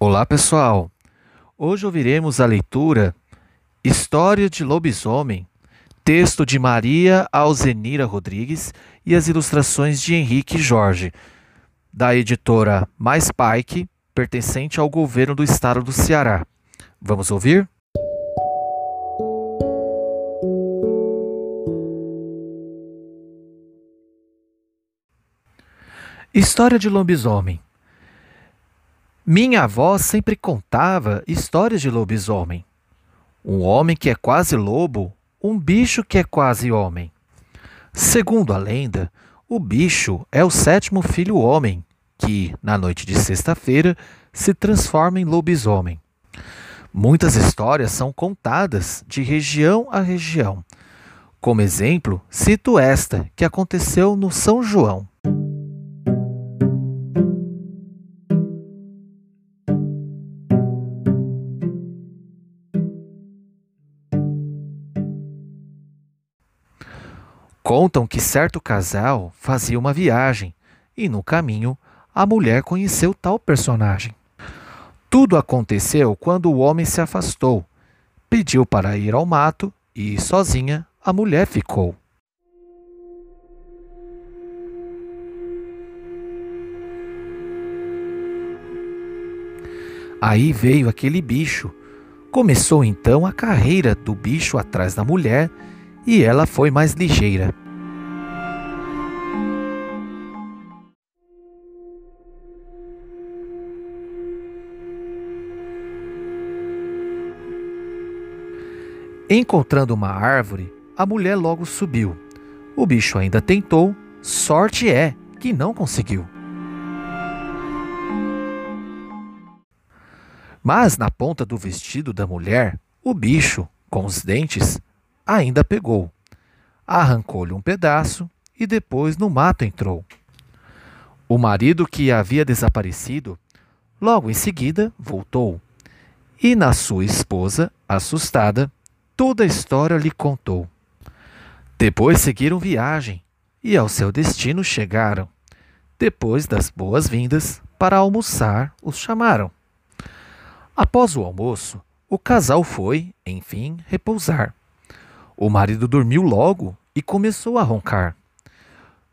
Olá, pessoal. Hoje ouviremos a leitura História de Lobisomem, texto de Maria Alzenira Rodrigues e as ilustrações de Henrique Jorge, da editora Mais Pike, pertencente ao governo do estado do Ceará. Vamos ouvir? História de lobisomem. Minha avó sempre contava histórias de lobisomem. Um homem que é quase lobo, um bicho que é quase homem. Segundo a lenda, o bicho é o sétimo filho homem, que, na noite de sexta-feira, se transforma em lobisomem. Muitas histórias são contadas de região a região. Como exemplo, cito esta, que aconteceu no São João. Contam que certo casal fazia uma viagem e no caminho a mulher conheceu tal personagem. Tudo aconteceu quando o homem se afastou, pediu para ir ao mato e, sozinha, a mulher ficou. Aí veio aquele bicho. Começou então a carreira do bicho atrás da mulher e ela foi mais ligeira. Encontrando uma árvore, a mulher logo subiu. O bicho ainda tentou, sorte é que não conseguiu. Mas na ponta do vestido da mulher, o bicho, com os dentes, ainda pegou. Arrancou-lhe um pedaço e depois no mato entrou. O marido que havia desaparecido, logo em seguida voltou. E na sua esposa, assustada, toda a história lhe contou. Depois seguiram viagem e ao seu destino chegaram. Depois das boas-vindas, para almoçar, os chamaram. Após o almoço, o casal foi, enfim, repousar. O marido dormiu logo e começou a roncar.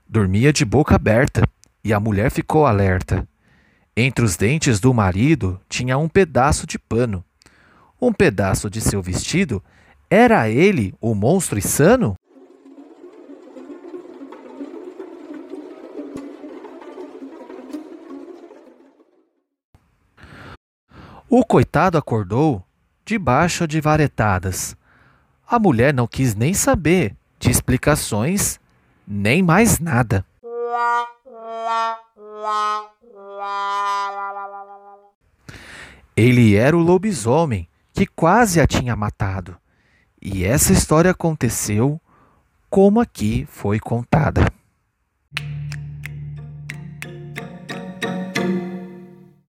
Dormia de boca aberta e a mulher ficou alerta. Entre os dentes do marido tinha um pedaço de pano. Um pedaço de seu vestido era ele o monstro insano? O coitado acordou debaixo de varetadas a mulher não quis nem saber de explicações, nem mais nada. Ele era o lobisomem que quase a tinha matado. E essa história aconteceu como aqui foi contada.